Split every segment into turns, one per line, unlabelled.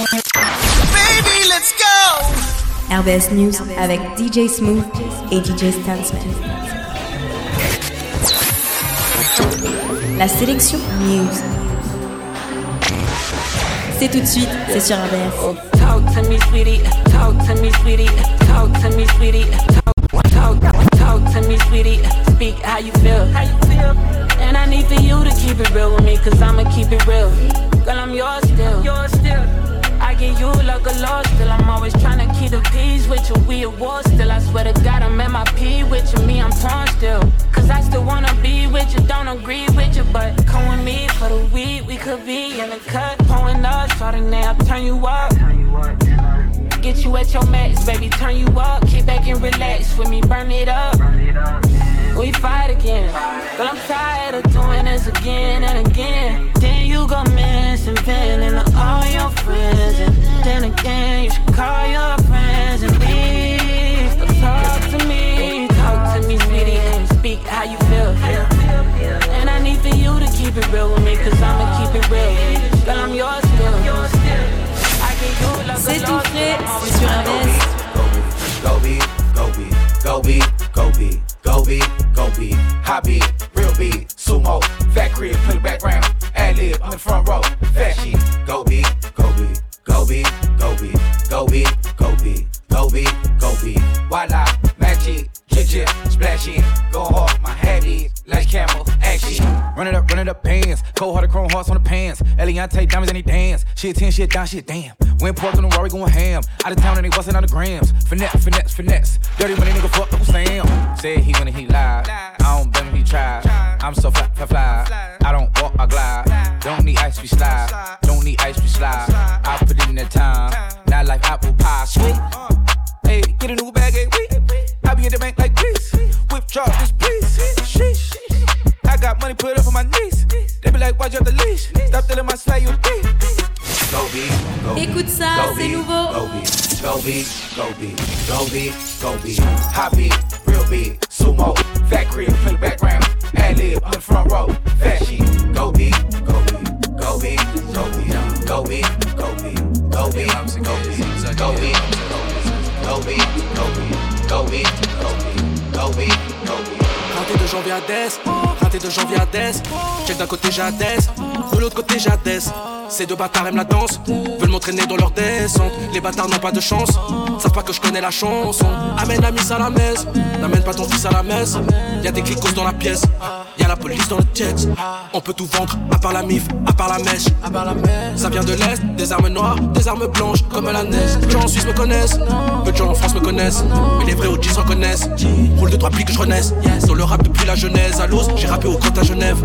Baby, let's go!
RBS News avec DJ Smooth et DJ Stansman. La sélection News. C'est tout de suite, c'est sur RBS.
Talk to me, sweetie. Talk to me, sweetie. Talk to me, sweetie. Talk, talk, talk to me, sweetie. Speak how you feel. How you feel? And I need for you to keep it real with me, cause I'ma keep it real. Girl, I'm yours still. Yours still. You like a loss still. I'm always trying to keep the peace with you. We at war still. I swear to God, I'm at my P with you. Me, I'm torn still. Cause I still wanna be with you. Don't agree with you, but come with me for the weed. We could be in the cut. Pulling up, starting now. Turn you up. Get you at your max, baby. Turn you up. Kick back and relax with me. Burn it up. We fight again. But I'm tired of doing this again and again. Then you go missing, feeling all your friends. And then again, you should call your friends and leave. But talk to me, talk to me, sweetie, and speak how you feel. And I need for you to keep it real with me, cause I'ma keep it real. Girl, I'm yours still. I get you like a
C'est tout
lost
frais,
still.
c'est sur RBS.
Go be, go be, go be, go be, go be, go be, high diamonds and they dance. Shit 10, shit down, shit damn. Win pork on the Rory going ham. Out of town and they busting on the grams. Finesse, finesse, finesse. Dirty money nigga fuck Uncle Sam. Said he wanna he live. I don't blame him, he tried. I'm so fly. Be, go be, go be, go be. Hot beat, real beat, sumo, fat crib, play the background. Ad lib, in the front row. Fat shit, go be, go be, go be, go be, go be, go be, go be, go be, go be, go be, go be, go be, go be, go be.
Raté de janvier à Dess, raté de janvier à Dess. Check d'un côté Hadès, de l'autre côté Hadès. Ces deux bâtards aiment la danse, veulent m'entraîner dans leur descente. Les bâtards n'ont pas de chance, savent pas que je connais la chanson. Amène la miss à la messe, n'amène pas ton fils à la messe. Y'a des clicos dans la pièce, y'a la police dans le jet. On peut tout vendre, à part la mif, à part la mèche. Ça vient de l'Est, des armes noires, des armes blanches, comme la neige. Gens en Suisse me connaissent, peu de en France me connaissent. Mais les vrais OGs se reconnaissent. Roule de trois plis que je renaisse. Dans le rap depuis la jeunesse, à l'os, j'ai rappé au compte à Genève.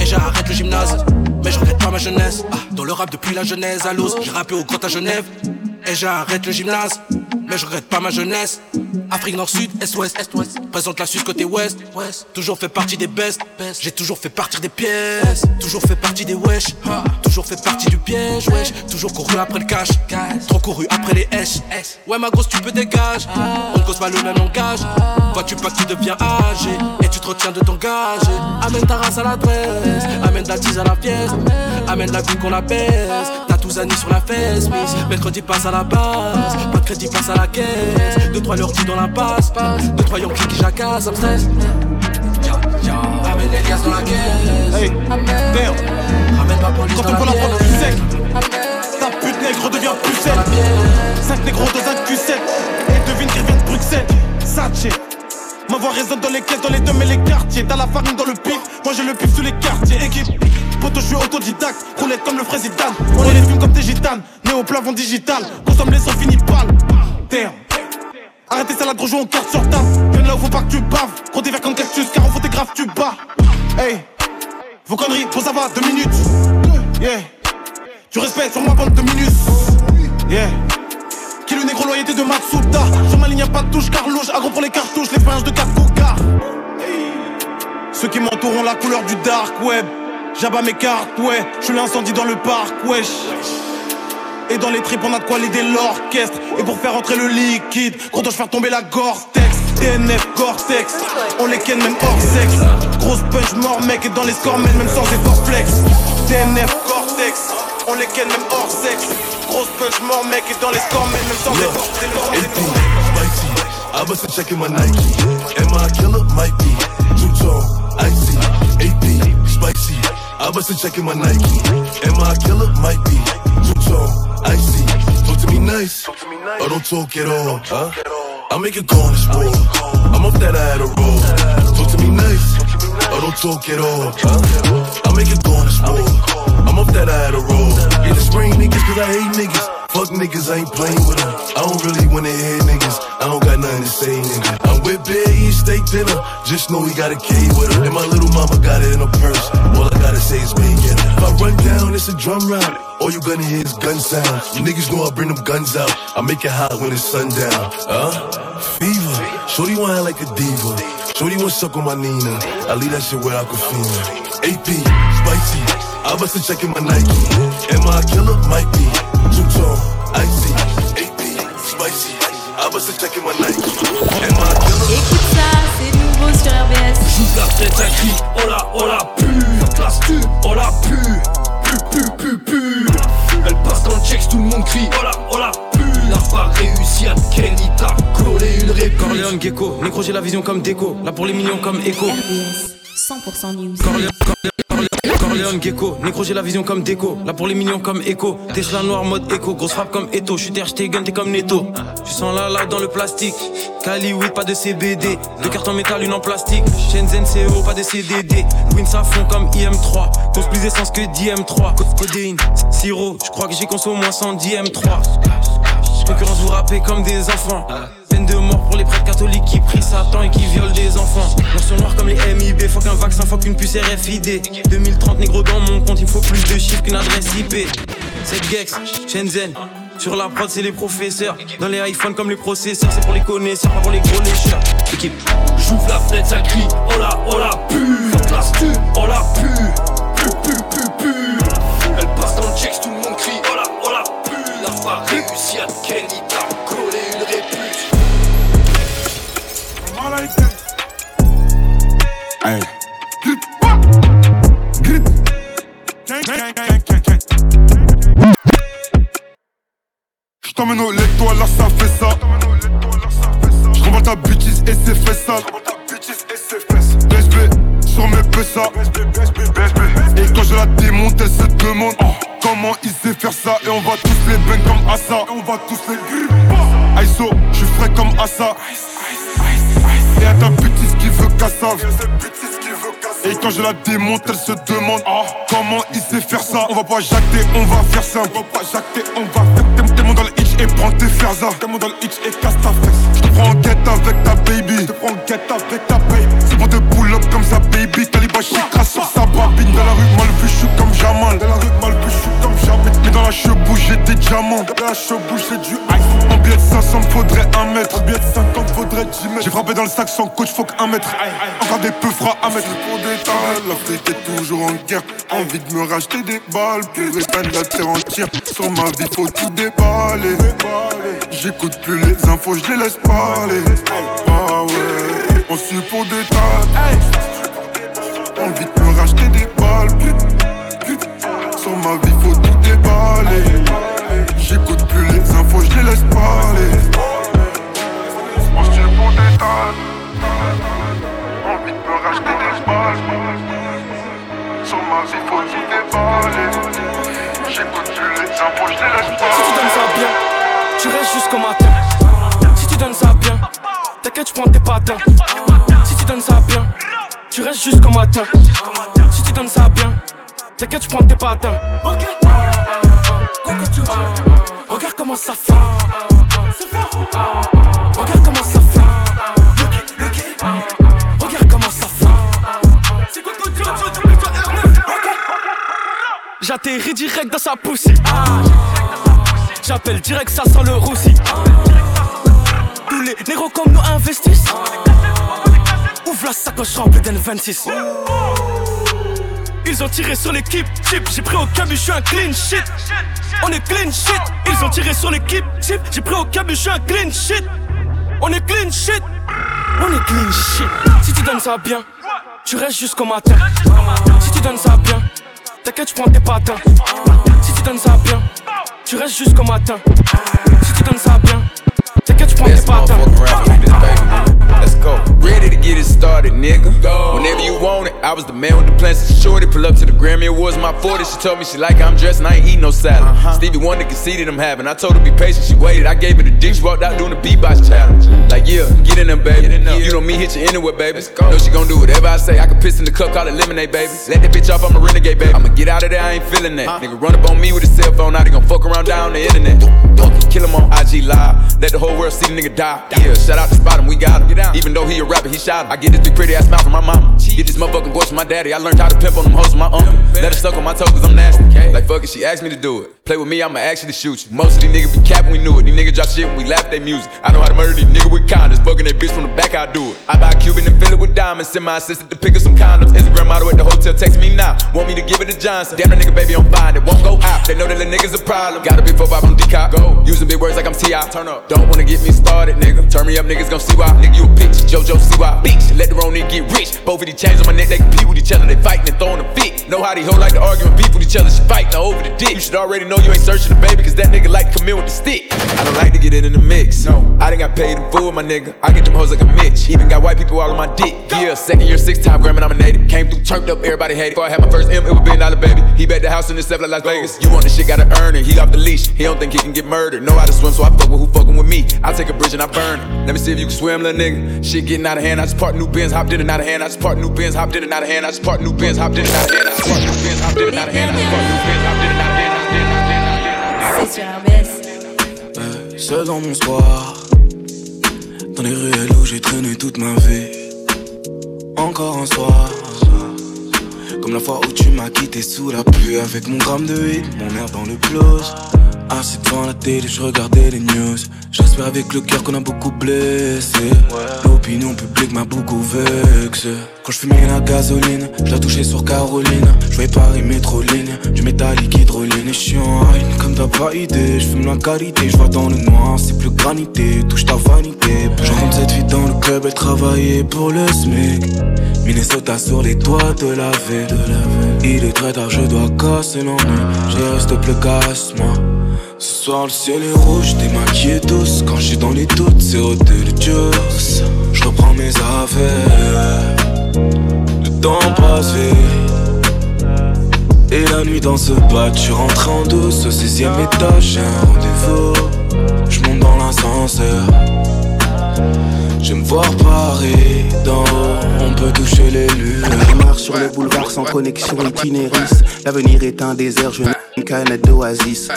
Et j'arrête le gymnase, mais je regrette pas ma jeunesse. Le rap depuis la jeunesse, à l'os, j'ai rappé au compte à Genève. Et j'arrête le gymnase, mais je regrette pas ma jeunesse. Afrique Nord Sud, Est Ouest, Est Ouest. Présente la Suisse côté Ouest, Ouest. Toujours fait partie des best, J'ai toujours fait partir des pièces, toujours fait partie des wesh, toujours fait partie du piège, wesh. Toujours couru après le cash, trop couru après les S. Ouais ma grosse tu peux dégager, on ne cause pas le même langage. Vois-tu pas que tu deviens âgé? Et tu te retiens de t'engager. Amène ta race à l'adresse, amène la tease à la pièce, amène la vie qu'on la baisse. T'as tous amis sur la fesse, miss. Mercredi passe à la base, pas de crédit passe à la caisse. Deux trois dit dans la passe, deux trois Yankees qui jacassent, ça me stresse. Amène les gaz dans la caisse.
Hey.
Ramène ma police
Quand on
la
peut la prendre plus sec, ta pute nègre devient pucelle. 5 négros dans un Q7, et devine qui vient de Bruxelles. Satché. Ma voix résonne dans les caisses, dans les deux et les quartiers. T'as la farine dans le pif, moi j'ai le pif sous les quartiers. Équipe, poto, je suis autodidacte, roulette comme le frère Zidane. On les fume comme des gitanes, né au plafond digital. Consomme les sons finis pâle. Arrêtez ça la gros joue en carte sur table. Viens là où faut pas que tu baves. Gros des verres comme cactus, car on photographe, tu bats. Hey, vos conneries, bon ça va, deux minutes. Yeah, tu respectes sur ma bande de minus. Yeah. Qui le négro loyauté de Matsuda Sur ma ligne y'a pas de touche carlouche Agro pour les cartouches, l'expérience de 4 cocards Ceux qui m'entourent ont la couleur du dark web J'abats mes cartes, ouais Je l'incendie dans le parc, wesh Et dans les tripes on a de quoi l'aider l'orchestre Et pour faire entrer le liquide Gros dois faire tomber la Gore-Tex TNF Gore-Tex On les ken même hors sexe Grosse punch mort mec Et dans les scores même, même sans effort flex TNF Gore-Tex On les ken même hors sexe
grosse punch, mort mec, et dans les scores, mais même sans le
Spicy, I bust a check in my Nike. Am I a killer? Might be. Icy. AP, spicy. I bust a check in my Nike. Am I a killer? Might be. Icy. Talk to me nice, or oh, don't talk at all. Huh? I make it go on this road. I'm off that I had a roll. Talk to me nice, or oh, don't talk at all. Huh? I make it go on this road. I'm off that I had a roll. Yeah, the spring niggas, cause I hate niggas. Fuck niggas, I ain't playing with them. I don't really wanna hear niggas. I don't got nothing to say, nigga. I'm with Bear, eat steak dinner. Just know he got a K with her. And my little mama got it in her purse. All I gotta say is me, get. If I run down, it's a drum round. All you gonna hear is gun sound. You niggas know I bring them guns out. I make it hot when it's sundown. Huh? Fever. Shorty want like a diva. Shorty want suck on my Nina. I leave that shit where I can feel AP, spicy. I bust a check in my Nike. Am I a killer? Might be. Too tall, icy. AP, spicy. I bust a check in my Nike. Am I a killer?
Écoute ça, c'est nouveau sur RBS.
Joue la tête, un cri, oh la, oh la pu Classe tu, oh la pu Pu, pu, Elle passe dans le checks, tout le monde crie, oh la, oh la pu N'a pas réussi à Kenny, t'as collé une réplique
Corleone Gecko, Nécro j'ai la vision comme déco, là pour les millions comme écho.
RBS, 100% news.
Corleone, Corleone, Corleone, Gecko, Nécro j'ai la vision comme déco, là pour les millions comme écho. Tesla noir mode écho, grosse frappe comme Eto, j'suis terre, j't'ai gun, t'es comme Neto. Tu sens la live dans le plastique, Cali oui pas de CBD, deux cartes en métal, une en plastique. Shenzhen CO, pas de CDD, Win ça fond comme IM3, cause plus d'essence que d'IM3. Codéine, sirop, j'crois que j'ai consommé moins 110 M3. Concurrence vous rappez comme des enfants. De mort pour les prêtres catholiques qui prient Satan et qui violent des enfants. Noirs sont noirs comme les MIB, faut qu'un vaccin, faut qu'une puce RFID. 2030 négro dans mon compte, il faut plus de chiffres qu'une adresse IP. Cette Gex, Shenzhen. Sur la prod, c'est les professeurs. Dans les iPhones comme les processeurs, c'est pour les connaisseurs, pas pour les gros lécheurs. Équipe.
J'ouvre la fenêtre, ça crie, oh la, oh la pu Classe tu, oh la pu Pu, pu, pu, pu Elle passe dans le checks, tout le monde crie, oh la, oh la pu N'a pas réussi à Kenny,
J't'emmène au lait, là ça fait ça. J'renvoie ta bitches et c'est fait ça. BSB sur mes PSA. Et quand je la démonte, elle se demande oh, comment il sait faire ça. Et on va tous les bang comme Assa. Et on va tous les gripper. Aiso, j'suis frais comme Assa. Et à ta bêtise qui veut ça. Et quand je la démonte, elle se demande oh, comment il sait faire ça. On va pas jacter, on va faire ça. On va pas jacter, on va faire. Prends tes. T'es mon dans le hitch et casse ta fesse. Je te prends en guette avec ta baby. Je te prends en guette avec ta baby. C'est bon de pull up comme ça, baby. Taliban chicra sur sa babine. Dans la rue, mal vu, j'suis comme Jamal. Dans la rue, mal vu, j'suis comme Jamal. Mais dans la chebouche, j'ai des diamants. La chebouche, j'ai du ice. En billet de 500, faudrait un mètre. En billet de 50, faudrait 10 mètres. J'ai frappé dans le sac sans coach, faut qu'un mètre. Encore des peu froids à mettre. Pour des tas, l'Afrique est toujours en guerre. Envie de me racheter des balles. Pour éteindre la terre entière. Sur ma vie, faut tout déballer. J'écoute plus les infos, je les laisse parler. Ah ouais, on suit pour des tas. Envie de me racheter des balles. Sur ma vie, faut J'écoute plus les infos, je les laisse parler. On suit pour des tas. Envie de me racheter des balles. Sur ma vie, faut tout déballer. J'écoute plus les infos, je les laisse
Si tu donnes
parler.
ça bien, tu restes jusqu'au matin. Si tu donnes ça bien, t'inquiète, je prends tes patins. Si tu donnes ça bien, tu restes jusqu'au matin. Si tu donnes ça bien, t'inquiète, je prends tes patins. Regarde comment ça fait. Regarde comment ça fait. Regarde comment ça fait. C'est quoi. J'atterris direct dans sa poussée. J'appelle direct, ça sent le roussi. Tous les négros comme nous investissent. Ouvre la sacoche remplie d'N26. Ils ont tiré sur l'équipe chip, j'ai pris au cam, je suis un clean shit. On est clean shit. Ils ont tiré sur l'équipe chip, j'ai pris au cam, je suis un clean shit. On est clean shit. On est clean shit. Si tu donnes ça bien, tu restes jusqu'au matin. Si tu donnes ça bien, t'inquiète, je prends tes patins. Si tu donnes ça bien, tu restes jusqu'au matin. Si tu donnes ça bien, t'inquiète, tu prends tes patins.
Let's go. Ready to get it started, nigga. Go. Whenever you want it, I was the man Pull up to the Grammy Awards, my 40. She told me she like how I'm dressed and I ain't eat no salad. Uh-huh. Stevie Wonder conceded I'm having. I told her be patient, she waited. I gave her the dick, she walked out doing the beatbox challenge. Like, yeah, get in there, baby. In there. You know me, hit you anywhere, baby. Know she gon' do whatever I say. I can piss in the cup, call it lemonade, baby. Let that bitch off, I'm a renegade, baby. I'ma get out of there, I ain't feeling that. Huh? Nigga run up on me with a cell phone, now they gon' fuck around down the internet. Kill him on IG Live. Let the whole world see the nigga die. Yeah, shout out to Spot him, we got him. Even though he a rapper, he shot him. I get this big pretty ass mouth from my mama. Get this motherfucking voice from my daddy. I learned how to pimp on them hoes from my uncle. Let her suck on my toes cause I'm nasty. Like fuck it, she asked me to do it. Play with me, I'ma actually shoot you. Most of these niggas be capping, we knew it. These niggas drop shit we laugh at their music. I know how to murder these niggas with condoms. Fucking that bitch from the back, I do it. I buy a Cuban and fill it with diamonds. Send my assistant to pick up some condoms. Instagram model at the hotel, text me now. Want me to give it to Johnson. Damn, that nigga baby, I'm fine. It won't go out. They know that the niggas a problem. Gotta be four five on decop. Go. Using big words like I'm T.I. Turn up. Don't wanna get me started, nigga. Turn me up, niggas gon' see why. Nigga, you a bitch. JoJo, see why. Bitch. Let the wrong nigga get rich. Both of these chains on my neck, they compete with each other. They fighting and throwing a fit. Know how these hoes like to argue and beef with each other. She fighting over the dick. You should already know you ain't searching the baby, cause that nigga like to come in with the stick. I don't like to get it in the mix. No, I done got paid in full, my nigga. I get them hoes like a Mitch. Even got white people all on my dick. Yeah, second year, six time Grammy nominated. Came through, turned up, everybody hated. Before I had my first M, it was billion dollar baby. He bet the house in the stuff like Las Vegas. You want the shit, gotta earn it. He off the leash. He don't think he can get murdered. Know how to swim, so I fuck with who fucking with me. I take a bridge and I burn it. Let me see if you can swim, little nigga. Shit getting out of hand. I just part new bins, hopped in and out of hand. I just part new bins, hopped in and out of hand. I just part new bins, hopped in and out of hand.
Euh, seul dans mon soir, dans les ruelles où j'ai traîné toute ma vie. Encore un soir, comme la fois où tu m'as quitté sous la pluie avec mon gramme de weed, mon air dans le close. Assis devant la télé, je regardais les news. J'espère avec le cœur qu'on a beaucoup blessé. L'opinion publique m'a beaucoup vexé. Quand je fumais la gasoline, je la touchais sur Caroline. Je vais Paris métroline, du métallique hydroline. Et je haine comme t'as pas idée. Je fume la qualité, je vois dans le noir, c'est plus granité. Touche ta vanité. Je rentre cette fille dans le club, elle travaillait pour le SMIC. Minnesota sur les toits de la ville. Il est très tard, je dois casser l'ennui. J'ai reste plus casse moi. Ce soir le ciel est rouge, t'es maquillé douce. Quand suis dans les doutes, c'est hôtel de juice. Je reprends mes affaires. Le temps passe vite. Et la nuit dans ce bas, tu rentres en douce. Au 16ème étage, j'ai un rendez-vous. Je monte dans l'ascenseur. Je me voir Paris d'en on peut toucher les lunes.
Je marche sur le boulevard sans connexion itinéris. L'avenir est un désert, je une canette d'oasis.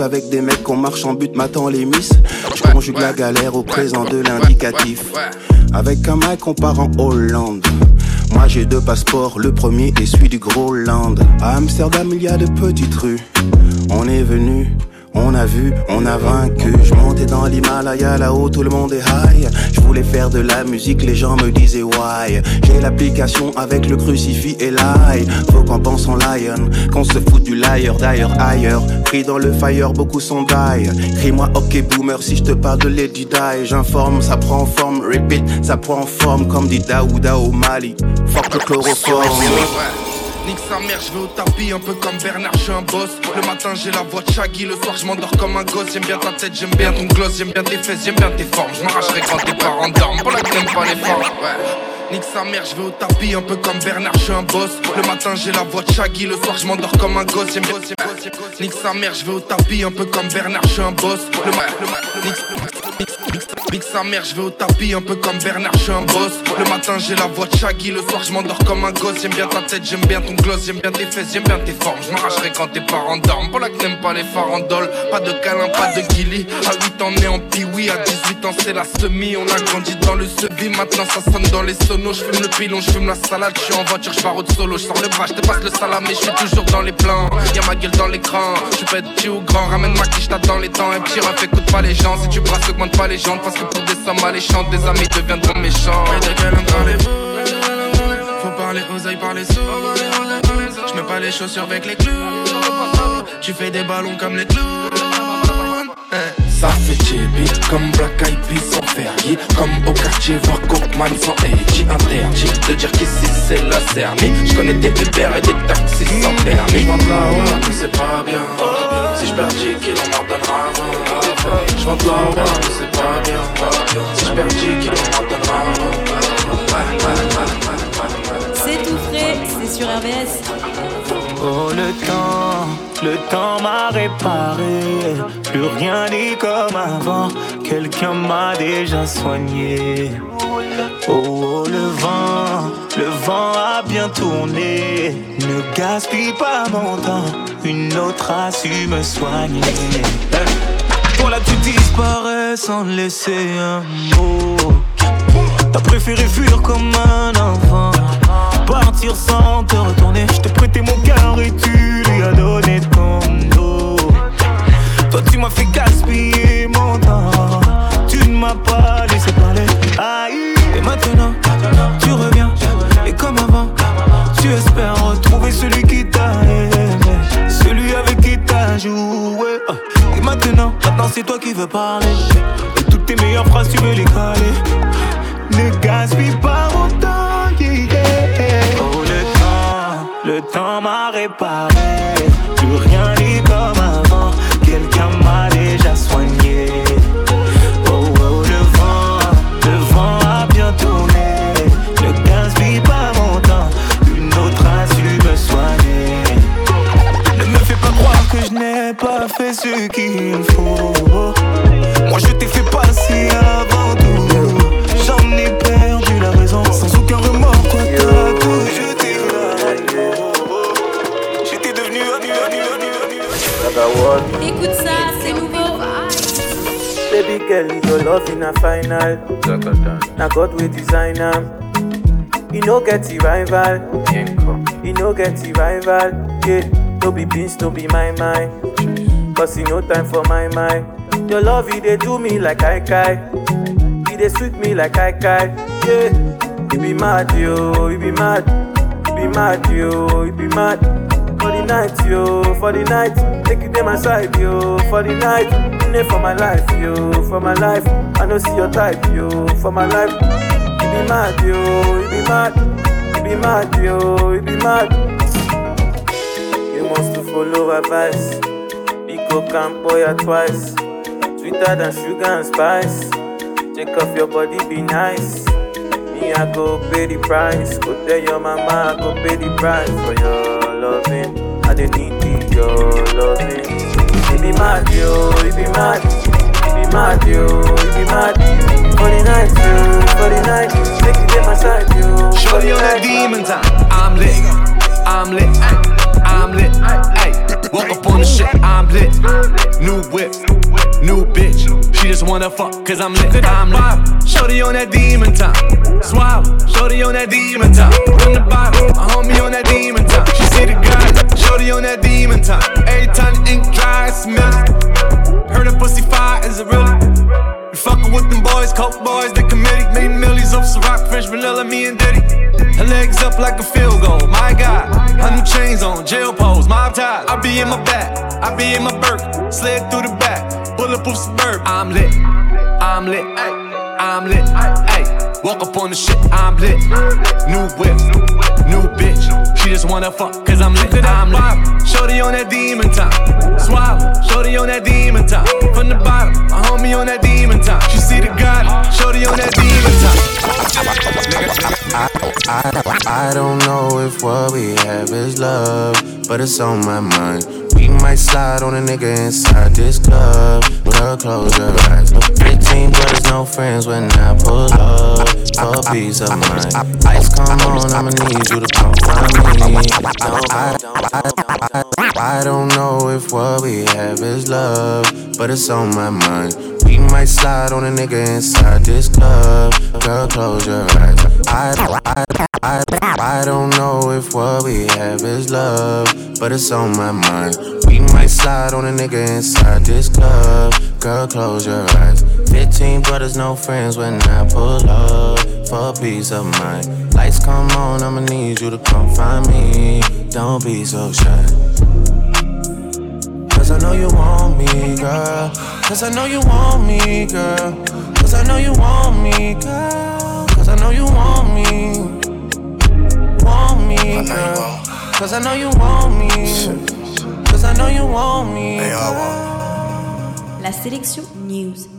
Avec des mecs qu'on marche en but, m'attend les miss. Je conjugue la galère au présent de l'indicatif. Avec un mec, on part en Hollande. Moi j'ai deux passeports, le premier est celui du Groenland. À Amsterdam, il y a de petites rues. On est venu. On a vu, on a vaincu. Je montais dans l'Himalaya, là-haut tout le monde est high. Je voulais faire de la musique, les gens me disaient why. J'ai l'application avec le crucifix et l'ail. Faut qu'on pense en lion, qu'on se fout du liar d'ailleurs ailleurs. Pris dans le fire, beaucoup sont die. Crie-moi ok boomer si je te parle de Lady Di. J'informe, ça prend forme, repeat, ça prend forme comme dit Daouda au Mali. Fuck le chloroforme.
Nique sa mère, je vais au tapis, un peu comme Bernard, je suis un boss. Le matin, j'ai la voix de Shaggy, le soir, je m'endors comme un gosse. J'aime bien ta tête, j'aime bien ton gloss, j'aime bien tes fesses, j'aime bien tes formes. Je quand tes parents dorment, pour la t'aimes pas les formes. Nique sa mère, je vais au tapis, un peu comme Bernard, je suis un boss. Le matin, j'ai la voix de Shaggy, le soir, je m'endors comme un gosse. J'aime Nique sa mère, je vais au tapis, un peu comme Bernard, je suis un boss. Le ma- Nique sa mère, je vais au tapis, un peu comme Bernard, je suis un boss. Le matin, j'ai la voix de Shaggy, le soir, je m'endors comme un gosse. J'aime bien ta tête, j'aime bien ton gloss, j'aime bien tes fesses, j'aime bien tes formes. Je m'arracherai quand tes parents dorment. Pour la que t'aimes pas les farandoles, pas de câlin, pas de guilly. À 8 ans, né en piwi, à 18 ans, c'est la semi. On a grandi dans le sevi, maintenant ça sonne dans les sonos. Je fume le pilon, je fume la salade, je suis en voiture, je pars au solo. Je sors le bras, je te passe le salam, mais je suis toujours dans les plans. Y'a ma gueule dans l'écran, je peux être petit ou grand. Ramène ma quiche, t'attends les temps. Un petit ref, écoute pas les gens. Si tu brasses, augmente pas les gens. Que pour des sommes alléchantes, des amis deviendront méchants. Et des gueules dans les Faut parler aux oeils, parler sous. Je mets pas les chaussures avec les clous. Tu fais des ballons comme les clous.
Ça fait chibi comme Black Eyed Peas sans Fergie Comme au quartier voir Cookman sans Edgy Interdit de dire qu'ici c'est la Cerny Je connais des Uber et des taxis sans permis
J'monte là-haut, mais c'est pas bien.
Si je perds 10 kilos, on m'en donnera un vent. Je rentre là, ouais, mais c'est pas bien. Si je perds 10 kilos, on m'en donnera un.
C'est tout frais, c'est sur RBS.
Oh le temps, le temps m'a réparé, plus rien n'est comme avant, quelqu'un m'a déjà soigné. Oh, oh, le vent, le vent a bien tourné, ne gaspille pas mon temps, une autre a su me soigner. Voilà tu disparais sans laisser un mot, t'as préféré fuir comme un enfant. Partir sans te retourner. Je t'ai prêté mon cœur et tu qui veux parler. Et toutes tes meilleures phrases, tu veux les caler. Ne gaspille pas mon temps. Oh le temps, le temps m'a réparé.
God will design am. You no get the rival. You no get the rival. Yeah, no be beans, no be my mind. Cause you no time for my mind. Your love, you they do me like I kai. You they sweet me like I kai. Yeah, you be mad, yo, you be mad. You be mad, yo, you be mad. For the night, yo, for the night. Take you to my side, yo, for the night. For my life, yo, for my life. I don't see your type, yo, for my life. You be mad, yo, you be mad. You be mad, yo, you be mad. You must follow advice. Pico Campoya twice. Sweeter than sugar and spice. Take off your body, be nice. Me, I go pay the price. Go tell your mama, I go pay the price for your loving. I dey need your loving. You be mad, yo, you be mad. You be mad, yo, you be mad. For the night, yo, for the night. Take you to my side, yo.
Shorty on that demon time. I'm lit. I'm lit. I'm lit. Ay, walk up on the shit. I'm lit. New whip. New bitch. She just wanna fuck cause I'm lit. I'm lit. Shorty on that demon time. Swallow. Shorty on that demon time. From the bottom. My homie on that demon time. She see the guy. Shorty on that demon time. Every time the ink dry, I smell it. Heard a pussy fire, is it really? You fucking with them boys, coke boys, the committee. Made millions off Ciroc, French vanilla, me and Diddy. Her legs up like a field goal, my God. Her new chains on, jail pose, mob ties. I be in my back, I be in my Burke. Slid through the back, bulletproof suburb. I'm lit, I'm lit, ay, I'm lit, ay. Walk up on the shit, I'm lit. New whip, new bitch. She just wanna fuck, cause I'm lit, I'm lit. Shorty on that demon time. Swallow, shorty on that demon time. From the bottom, my homie on that demon time. She see the God, shorty on that demon time.
I, I don't know if what we have is love, but it's on my mind. Might slide on a nigga inside this club. Girl, close your eyes. 15 brothers, no friends when I pull up for a piece of mind. Ice come on, I'ma need you to come find me. No, I, I, I, I don't know if what we have is love, but it's on my mind. We might slide on a nigga inside this club. Girl, close your eyes. I, I, I, I don't know if what we have is love, but it's on my mind. We might slide on a nigga inside this club. Girl, close your eyes. 15 brothers, no friends when I pull up for peace of mind. Lights come on, I'ma need you to come find me. Don't be so shy. Cause I know you want me, girl. Cause I know you want me, girl. Cause I know you want me, girl. Cause I know you want me. Want me, girl. Cause I know you want me. Cause
cause I know you want me.
La sélection News.